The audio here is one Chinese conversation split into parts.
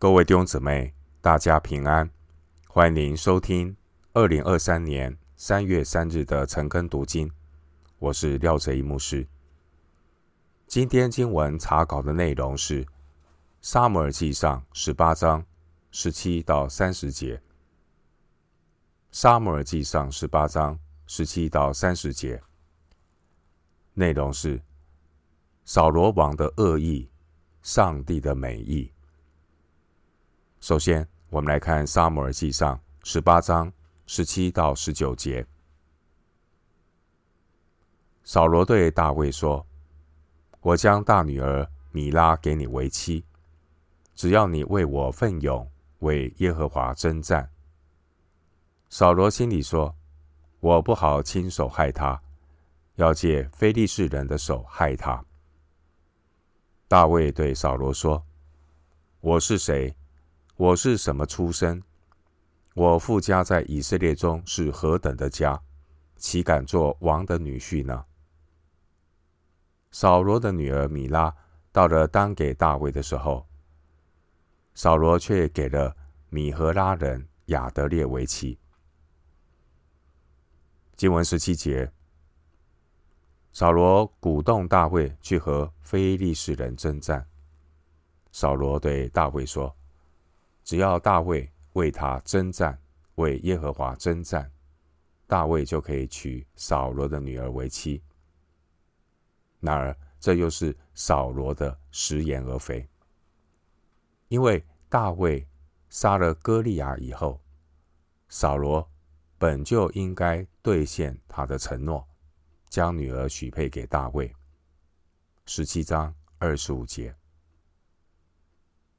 各位弟兄姊妹，大家平安！欢迎您收听二零二三年三月三日的晨更读经。我是廖哲一牧师。今天经文查考的内容是《撒母耳记上》十八章十七到三十节。《撒母耳记上》十八章十七到三十节内容是扫罗王的恶意，上帝的美意。首先，我们来看《撒母耳记上》十八章十七到十九节。扫罗对大卫说：“我将大女儿米拉给你为妻，只要你为我奋勇为耶和华征战。”扫罗心里说：“我不好亲手害她，要借非利士人的手害她。”大卫对扫罗说：“我是谁？”我是什么出身？我父家在以色列中是何等的家，岂敢做王的女婿呢？扫罗的女儿米拉到了当给大卫的时候，扫罗却给了米何拉人亚德列为妻。经文十七节，扫罗鼓动大卫去和非利士人征战。扫罗对大卫说。只要大卫为他征战，为耶和华征战，大卫就可以娶扫罗的女儿为妻。然而，这又是扫罗的食言而肥，因为大卫杀了歌利亚以后，扫罗本就应该兑现他的承诺，将女儿许配给大卫。十七章二十五节。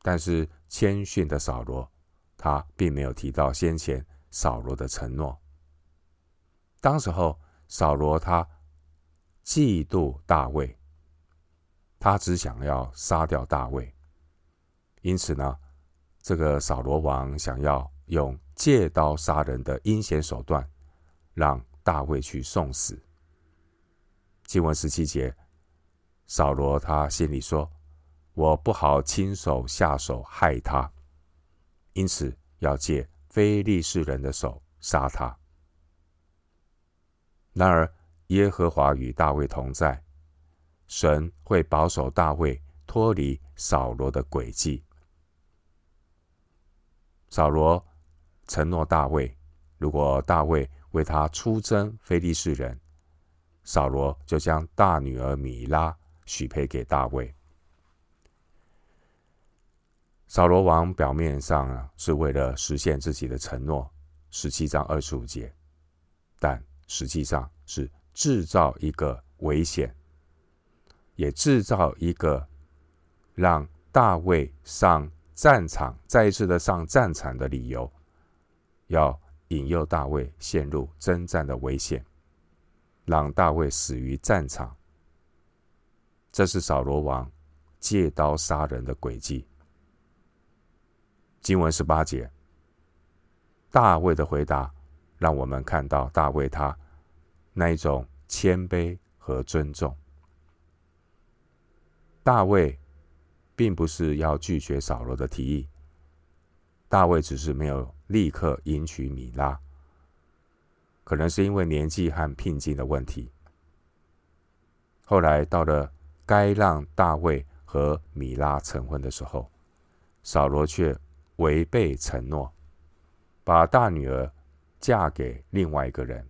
但是谦逊的扫罗，他并没有提到先前扫罗的承诺。当时候，扫罗他嫉妒大卫，他只想要杀掉大卫。因此呢，这个扫罗王想要用借刀杀人的阴险手段，让大卫去送死。经文十七节，扫罗他心里说。我不好亲手下手害他，因此要借非利士人的手杀他。然而耶和华与大卫同在，神会保守大卫脱离扫罗的诡计。扫罗承诺大卫，如果大卫为他出征非利士人，扫罗就将大女儿米拉许配给大卫。扫罗王表面上是为了实现自己的承诺，十七章二十五节，但实际上是制造一个危险，也制造一个让大卫上战场，再一次的上战场的理由，要引诱大卫陷入征战的危险，让大卫死于战场。这是扫罗王借刀杀人的诡计。经文十八节，大卫的回答让我们看到大卫他那一种谦卑和尊重。大卫并不是要拒绝扫罗的提议，大卫只是没有立刻迎娶米拉，可能是因为年纪和聘金的问题。后来到了该让大卫和米拉成婚的时候，扫罗却违背承诺，把大女儿嫁给另外一个人，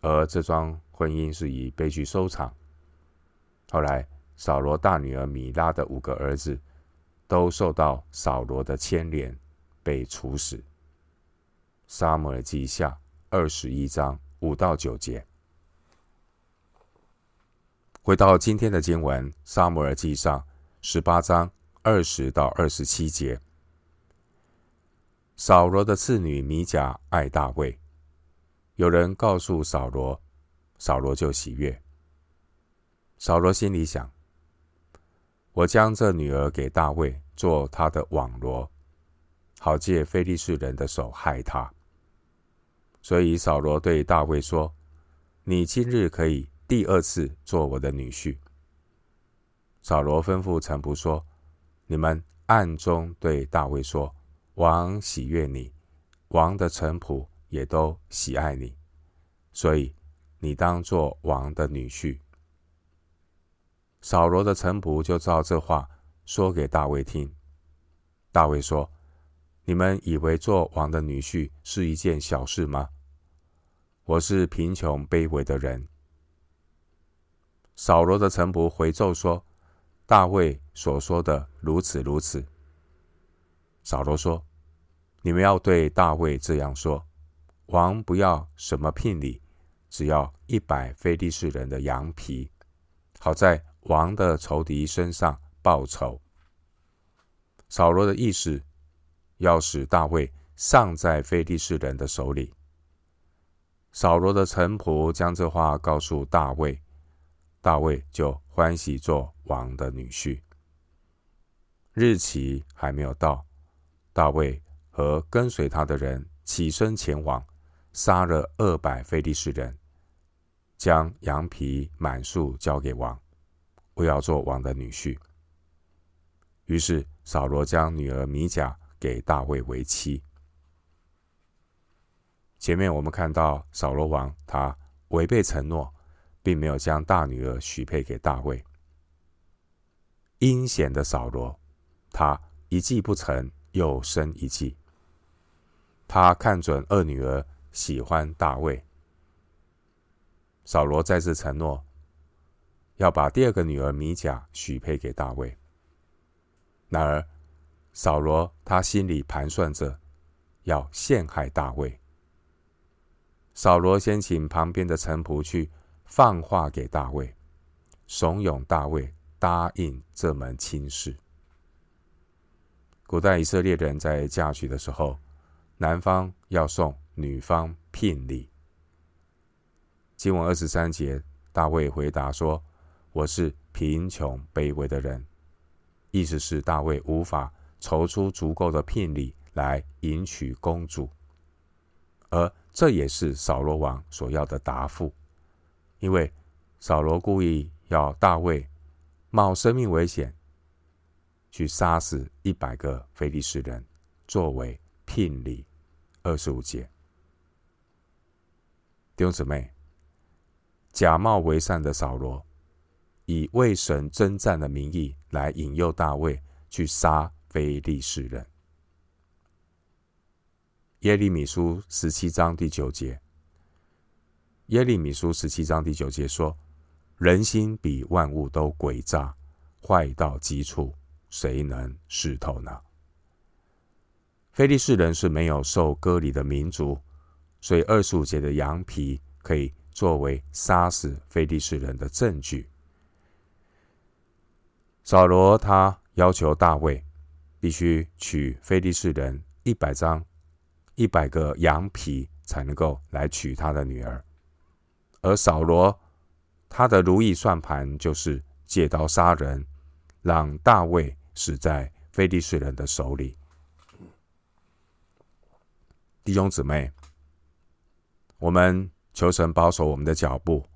而这桩婚姻是以悲剧收场。后来，扫罗大女儿米拉的五个儿子都受到扫罗的牵连，被处死。撒母耳记下二十一章五到九节。回到今天的经文，撒母耳记上十八章二十到二十七节。扫罗的次女米甲爱大卫，有人告诉扫罗，扫罗就喜悦。扫罗心里想：我将这女儿给大卫做他的网罗，好借非利士人的手害他。所以扫罗对大卫说：“你今日可以第二次做我的女婿。”扫罗吩咐臣仆说：“你们暗中对大卫说：“王喜悦你，王的臣仆也都喜爱你，所以你当做王的女婿。”扫罗的臣仆就照这话说给大卫听。大卫说：“你们以为做王的女婿是一件小事吗？我是贫穷卑微的人。”扫罗的臣仆回奏说：“大卫所说的如此如此。”扫罗说：“你们要对大卫这样说：王不要什么聘礼，只要一百非利士人的羊皮，好在。”王的仇敌身上报仇。扫罗的意思，要使大卫丧在非利士人的手里。扫罗的臣仆将这话告诉大卫，大卫就欢喜做王的女婿。日期还没有到，大卫和跟随他的人起身前往，杀了二百非利士人，将羊皮满数交给王。不要做王的女婿。于是扫罗将女儿米甲给大卫为妻。前面我们看到扫罗王他违背承诺，并没有将大女儿许配给大卫。阴险的扫罗，他一计不成又生一计。他看准二女儿喜欢大卫，扫罗再次承诺。要把第二个女儿米甲许配给大卫。然而，扫罗他心里盘算着要陷害大卫。扫罗先请旁边的臣仆去放话给大卫，怂恿大卫答应这门亲事。古代以色列人在嫁娶的时候，男方要送女方聘礼。经文二十三节，大卫回答说。我是贫穷卑微的人，意思是大卫无法筹出足够的聘礼来迎娶公主，而这也是扫罗王所要的答复，因为扫罗故意要大卫冒生命危险去杀死一百个非利士人作为聘礼。二十五节，弟兄姊妹，假冒为善的扫罗。以为神征战的名义来引诱大卫去杀非利士人。耶利米书十七章第九节，耶利米书十七章第九节说：“人心比万物都诡诈，坏到极处，谁能识透呢？”非利士人是没有受割礼的民族，所以二十五节的羊皮可以作为杀死非利士人的证据。扫罗他要求大卫必须取非利士人一百张、一百个羊皮，才能够来娶他的女儿。而扫罗他的如意算盘就是借刀杀人，让大卫死在非利士人的手里。弟兄姊妹，我们求神保守我们的脚步，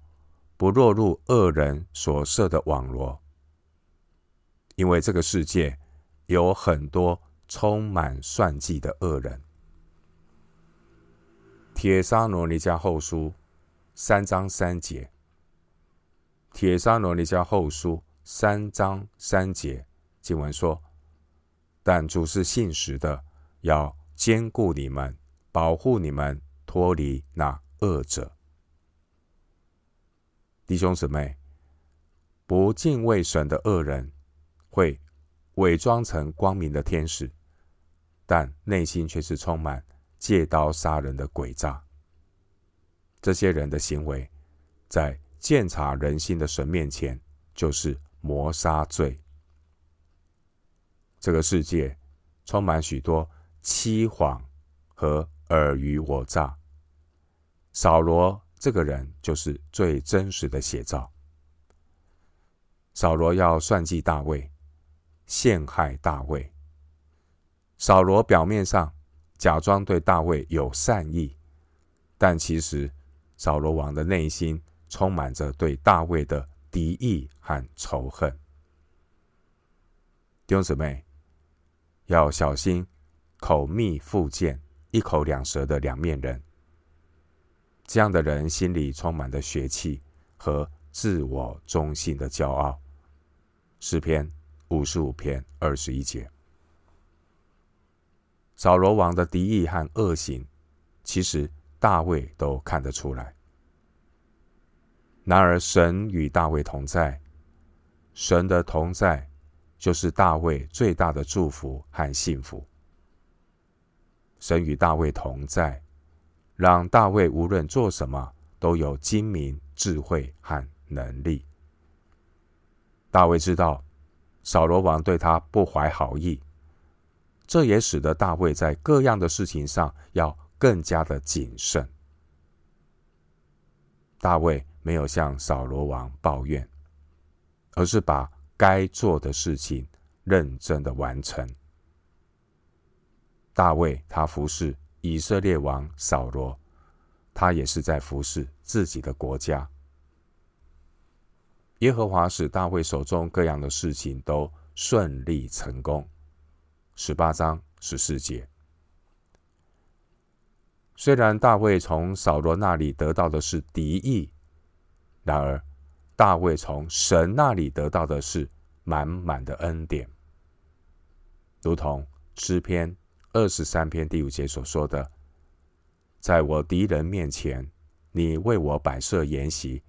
不落入恶人所设的网罗。因为这个世界有很多充满算计的恶人。帖撒罗尼迦后书三章三节，帖撒罗尼迦后书三章三节经文说：“但主是信实的，要坚固你们，保护你们，脱离那恶者。”弟兄姊妹，不敬畏神的恶人。会伪装成光明的天使，但内心却是充满借刀杀人的诡诈。这些人的行为，在鉴察人心的神面前，就是谋杀罪。这个世界充满许多欺谎和尔虞我诈。扫罗这个人就是最真实的写照。扫罗要算计大卫。陷害大卫。扫罗表面上假装对大卫有善意，但其实扫罗王的内心充满着对大卫的敌意和仇恨。弟兄姊妹，要小心口蜜腹剑、一口两舌的两面人。这样的人心里充满了血气和自我中心的骄傲。诗篇五十五篇二十一节。扫罗王的敌意和恶行，其实大卫都看得出来。然而，神与大卫同在，神的同在就是大卫最大的祝福和幸福。神与大卫同在，让大卫无论做什么都有精明、智慧和能力。大卫知道扫罗王对他不怀好意。这也使得大卫在各样的事情上要更加的谨慎。大卫没有向扫罗王抱怨，而是把该做的事情认真的完成。大卫他服侍以色列王扫罗，他也是在服侍自己的国家。耶和华使大卫手中各样的事情都顺利成功。十八章十四节。虽然大卫从扫罗那里得到的是敌意，然而大卫从神那里得到的是满满的恩典，如同诗篇二十三篇第五节所说的：“在我敌人面前，你为我摆设筵席，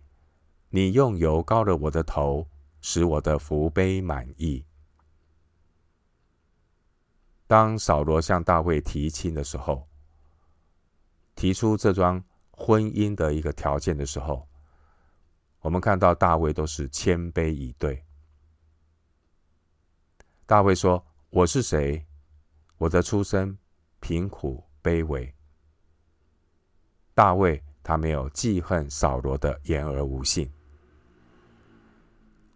你用油膏了我的头，使我的福杯满意。”当扫罗向大卫提亲的时候，提出这桩婚姻的一个条件的时候，我们看到大卫都是谦卑以对。大卫说：“我是谁？我的出身贫苦卑微。”大卫他没有记恨扫罗的言而无信。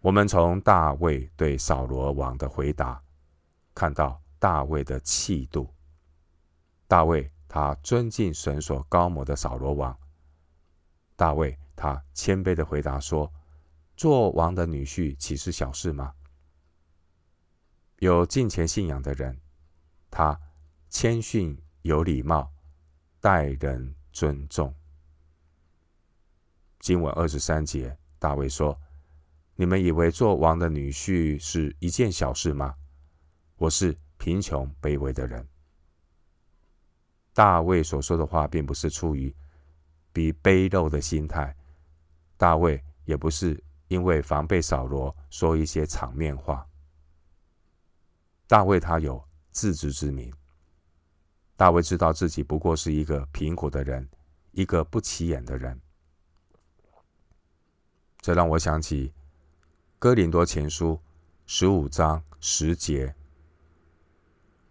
我们从大卫对扫罗王的回答看到。大卫的气度，大卫他尊敬神所膏抹的扫罗王。大卫他谦卑的回答说：“做王的女婿岂是小事吗？”有敬虔信仰的人，他谦逊有礼貌，待人尊重。经文二十三节，大卫说：“你们以为做王的女婿是一件小事吗？我是。”贫穷卑微的人，大卫所说的话，并不是出于比卑陋的心态。大卫也不是因为防备扫罗说一些场面话。大卫他有自知之明，大卫知道自己不过是一个贫苦的人，一个不起眼的人。这让我想起哥林多前书十五章十节。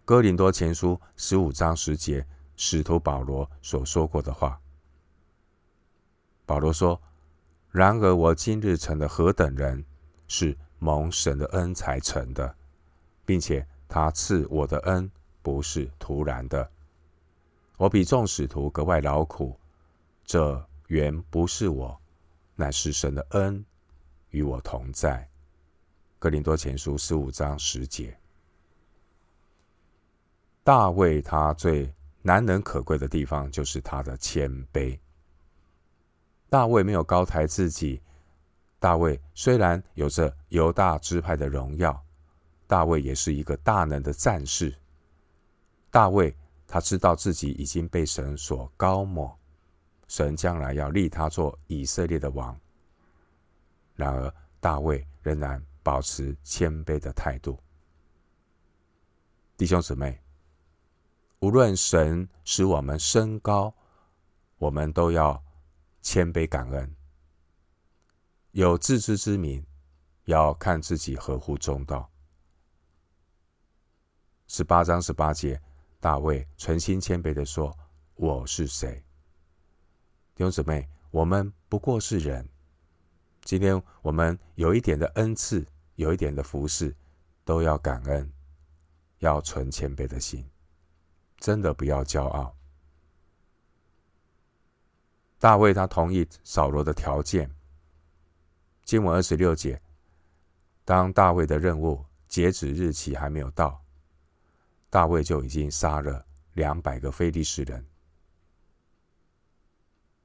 哥林多前书十五章十节，使徒保罗所说过的话。保罗说：“然而我今日成了何等人，是蒙神的恩才成的，并且他赐我的恩不是突然的。我比众使徒格外劳苦，这原不是我，乃是神的恩与我同在。”哥林多前书十五章十节。大卫他最难能可贵的地方，就是他的谦卑。大卫没有高抬自己。大卫虽然有着犹大支派的荣耀，大卫也是一个大能的战士。大卫他知道自己已经被神所高抹，神将来要立他做以色列的王。然而，大卫仍然保持谦卑的态度。弟兄姊妹。无论神使我们升高，我们都要谦卑感恩，有自知之明，要看自己合乎中道。十八章十八节，大卫存心谦卑地说：“我是谁？”弟兄姊妹，我们不过是人。今天我们有一点的恩赐，有一点的服侍，都要感恩，要存谦卑的心。真的不要骄傲。大卫他同意扫罗的条件。经文二十六节，当大卫的任务截止日期还没有到，大卫就已经杀了两百个非利士人。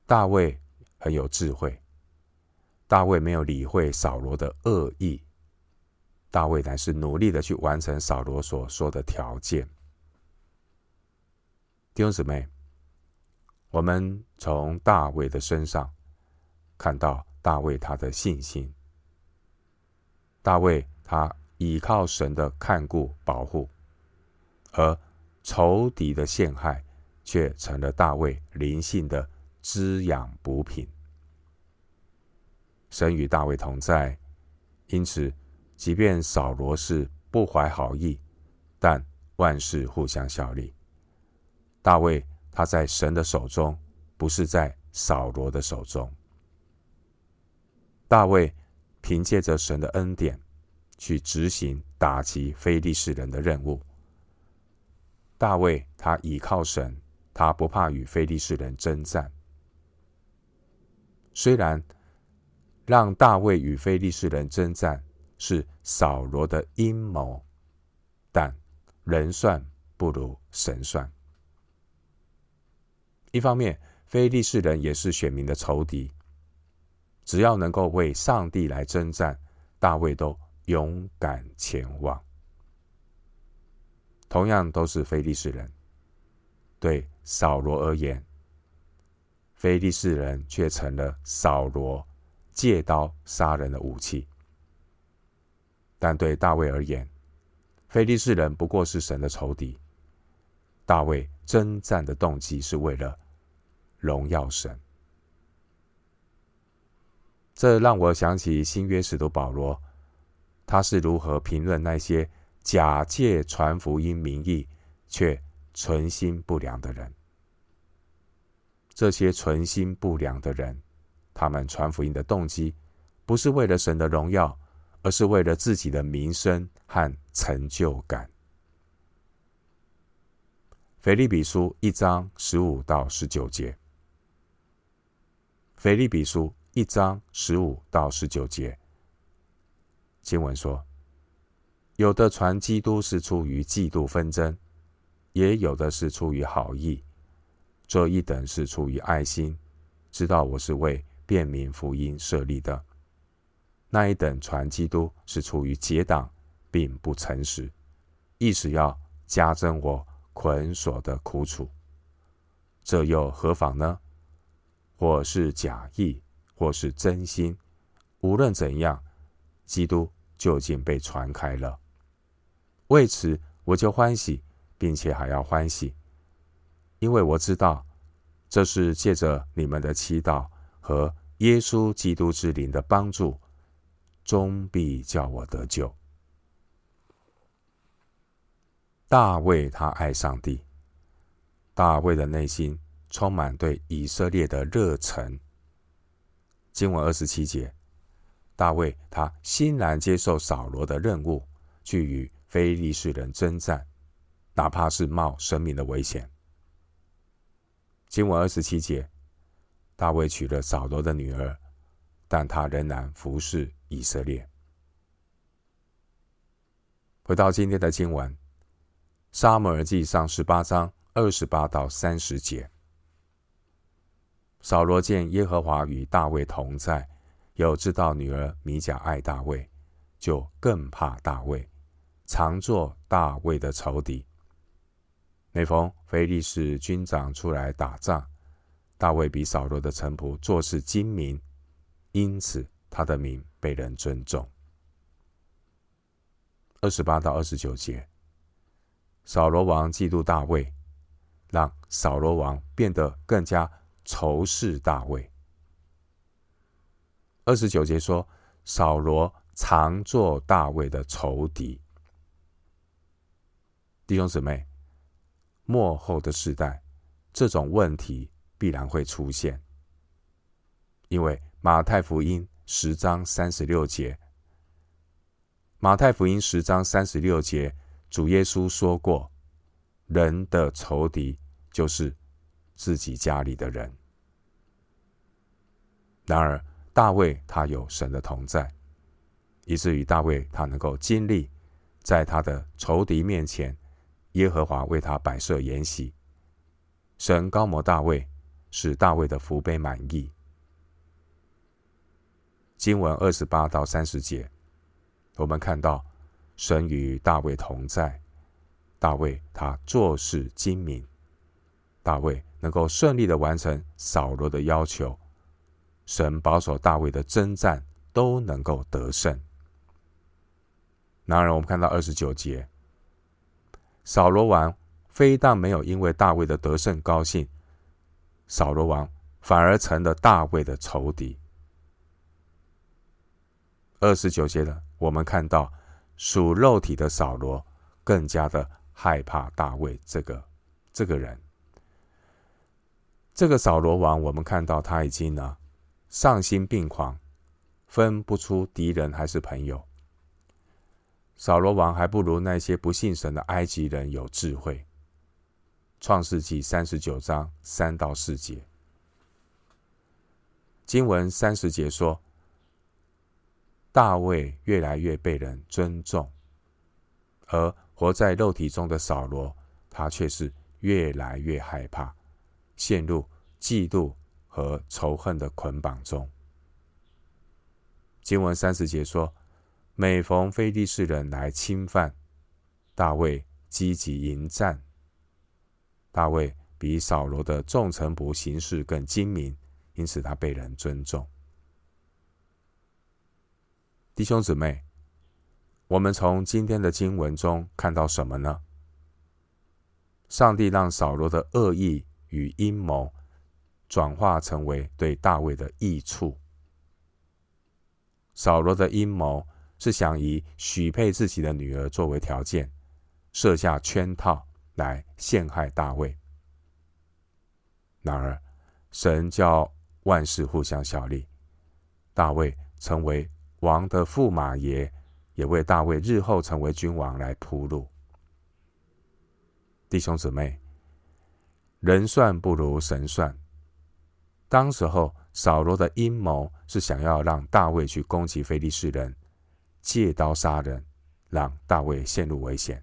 大卫很有智慧，大卫没有理会扫罗的恶意，大卫乃是努力的去完成扫罗所说的条件。弟兄姊妹，我们从大卫的身上看到大卫他的信心。大卫他倚靠神的看顾保护，而仇敌的陷害却成了大卫灵性的滋养补品。神与大卫同在，因此，即便扫罗是不怀好意，但万事互相效力。大卫他在神的手中，不是在扫罗的手中。大卫。凭借着神的恩典，去执行打击非利士人的任务。大卫他倚靠神，他不怕与非利士人征战。虽然让大卫与非利士人征战是扫罗的阴谋，但人算不如神算。一方面，非利士人也是选民的仇敌。只要能够为上帝来征战，大卫都勇敢前往。同样都是非利士人，对扫罗而言，非利士人却成了扫罗借刀杀人的武器；但对大卫而言，非利士人不过是神的仇敌。大卫征战的动机是为了荣耀神。这让我想起新约使徒保罗，他是如何评论那些假借传福音名义却存心不良的人。这些存心不良的人，他们传福音的动机不是为了神的荣耀，而是为了自己的名声和成就感。腓利比书一章十五到十九节，腓利比书。一章十五到十九节，经文说：“有的传基督是出于嫉妒纷争，也有的是出于好意。这一等是出于爱心，知道我是为便民福音设立的；那一等传基督是出于结党，并不诚实，意思要加增我捆锁的苦楚。这又何妨呢？或是假意。”或是真心，无论怎样，基督究竟被传开了。为此，我就欢喜，并且还要欢喜，因为我知道，这是借着你们的祈祷和耶稣基督之灵的帮助，终必叫我得救。大卫他爱上帝，大卫的内心充满对以色列的热忱。经文二十七节，大卫他欣然接受扫罗的任务，去与非利士人征战，哪怕是冒生命的危险。经文二十七节，大卫娶了扫罗的女儿，但他仍然服侍以色列。回到今天的经文，《撒母耳记上》十八章二十八到三十节。扫罗见耶和华与大卫同在，又知道女儿米甲爱大卫，就更怕大卫，常做大卫的仇敌。每逢非利士军长出来打仗，大卫比扫罗的臣仆做事精明，因此他的名被人尊重。二十八到二十九节，扫罗王嫉妒大卫，让扫罗王变得更加。仇视大卫。二十九节说，扫罗常做大卫的仇敌。弟兄姊妹，末后的世代，这种问题必然会出现，因为马太福音十章三十六节，马太福音十章三十六节，主耶稣说过，人的仇敌就是。自己家里的人。然而，大卫他有神的同在，以至于大卫他能够经历在他的仇敌面前耶和华为他摆设筵席。神高摩大卫，使大卫的福杯满溢。经文二十八到三十节，我们看到神与大卫同在，大卫他做事精明，大卫能够顺利的完成扫罗的要求，神保守大卫的征战都能够得胜。然而，我们看到二十九节，扫罗王非但没有因为大卫的得胜高兴，扫罗王反而成了大卫的仇敌。二十九节呢，我们看到属肉体的扫罗更加的害怕大卫这个这个人。这个扫罗王，我们看到他已经呢丧心病狂，分不出敌人还是朋友。扫罗王还不如那些不信神的埃及人有智慧。创世纪三十九章三到四节，经文三十节说，大卫越来越被人尊重，而活在肉体中的扫罗，他却是越来越害怕，陷入嫉妒和仇恨的捆绑中。经文三十节说。每逢非利士人来侵犯，大卫积极迎战。大卫比扫罗的众臣仆行事更精明，因此他被人尊重。弟兄姊妹，我们从今天的经文中看到什么呢？上帝让扫罗的恶意与阴谋转化成为对大卫的益处。扫罗的阴谋。是想以许配自己的女儿作为条件，设下圈套来陷害大卫。然而，神叫万事互相效力，大卫成为王的驸马爷，也为大卫日后成为君王来铺路。弟兄姊妹，人算不如神算。当时候，扫罗的阴谋是想要让大卫去攻击非利士人。借刀杀人，让大卫陷入危险。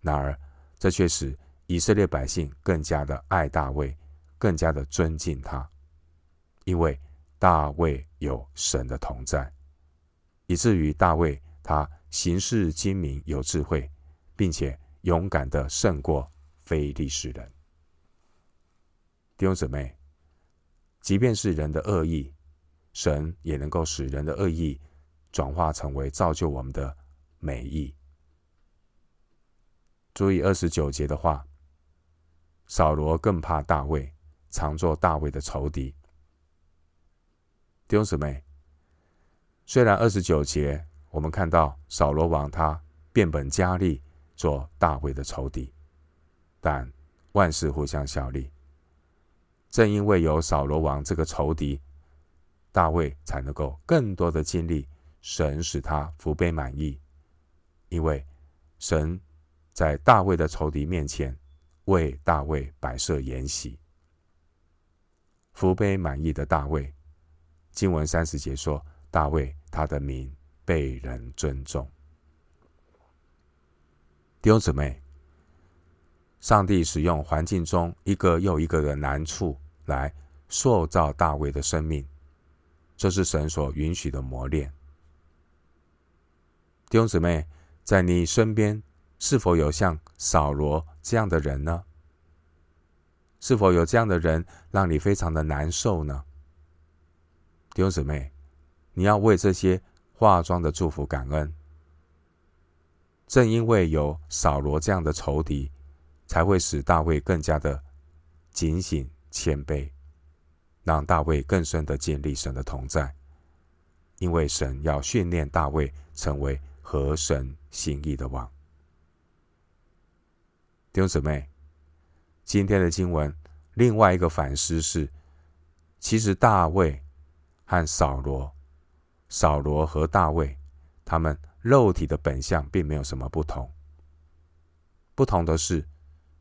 然而，这却使以色列百姓更加的爱大卫，更加的尊敬他，因为大卫有神的同在，以至于大卫他行事精明有智慧，并且勇敢的胜过非利士人。弟兄姊妹，即便是人的恶意，神也能够使人的恶意。转化成为造就我们的美意。注意二十九节的话，扫罗更怕大卫，常做大卫的仇敌。弟兄姊妹，虽然二十九节我们看到扫罗王他变本加厉做大卫的仇敌，但万事互相效力。正因为有扫罗王这个仇敌，大卫才能够更多的经历。神使他福杯满溢，因为神在大卫的仇敌面前为大卫摆设筵席。福杯满意的大卫，经文三十节说，大卫他的名被人尊重。弟兄姊妹，上帝使用环境中一个又一个的难处来塑造大卫的生命，这是神所允许的磨练。弟兄姊妹，在你身边是否有像扫罗这样的人呢？是否有这样的人让你非常的难受呢？弟兄姊妹，你要为这些化妆的祝福感恩。正因为有扫罗这样的仇敌，才会使大卫更加的警醒谦卑，让大卫更深的建立神的同在。因为神要训练大卫成为。合神心意的王，弟兄姊妹，今天的经文另外一个反思是：其实大卫和扫罗，扫罗和大卫，他们肉体的本相并没有什么不同。不同的是，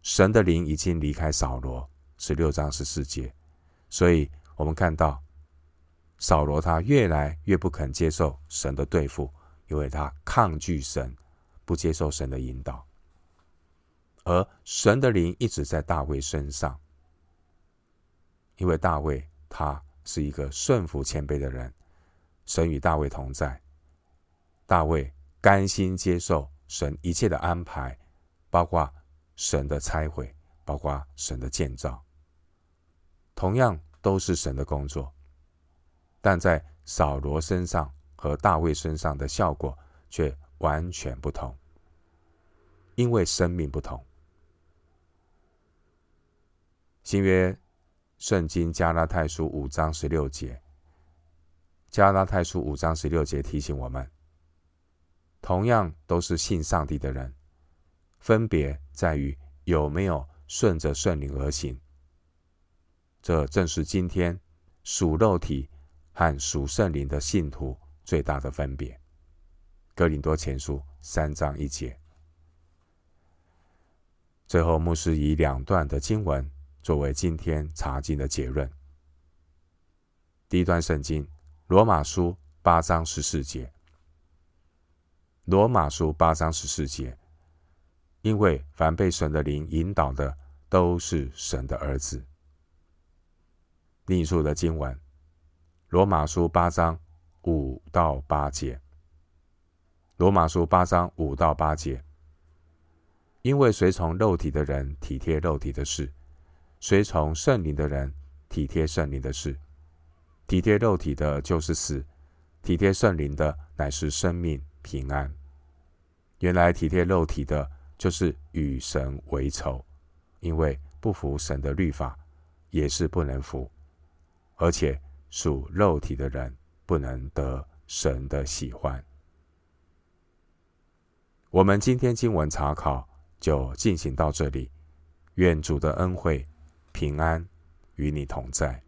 神的灵已经离开扫罗，十六章十四节，所以我们看到扫罗他越来越不肯接受神的对付。因为他抗拒神，不接受神的引导。而神的灵一直在大卫身上，因为大卫他是一个顺服谦卑的人，神与大卫同在，大卫甘心接受神一切的安排，包括神的拆毁，包括神的建造，同样都是神的工作，但在扫罗身上和大卫身上的效果却完全不同，因为生命不同。新约圣经加拉太书五章十六节，加拉太书五章十六节提醒我们，同样都是信上帝的人，分别在于有没有顺着圣灵而行。这正是今天属肉体和属圣灵的信徒最大的分别。哥林多前书三章一节。最后，牧师以两段的经文。作为今天查经的结论，第一段圣经，罗马书八章十四节。罗马书八章十四节，因为凡被神的灵引导的，都是神的儿子。另一处的经文，罗马书八章五到八节。罗马书八章五到八节，因为随从肉体的人体贴肉体的事。随从圣灵的人体贴圣灵的事，体贴肉体的就是死，体贴圣灵的乃是生命平安。原来体贴肉体的，就是与神为仇，因为不服神的律法，也是不能服，而且属肉体的人不能得神的喜欢。我们今天经文查考就进行到这里，愿主的恩惠。平安与你同在。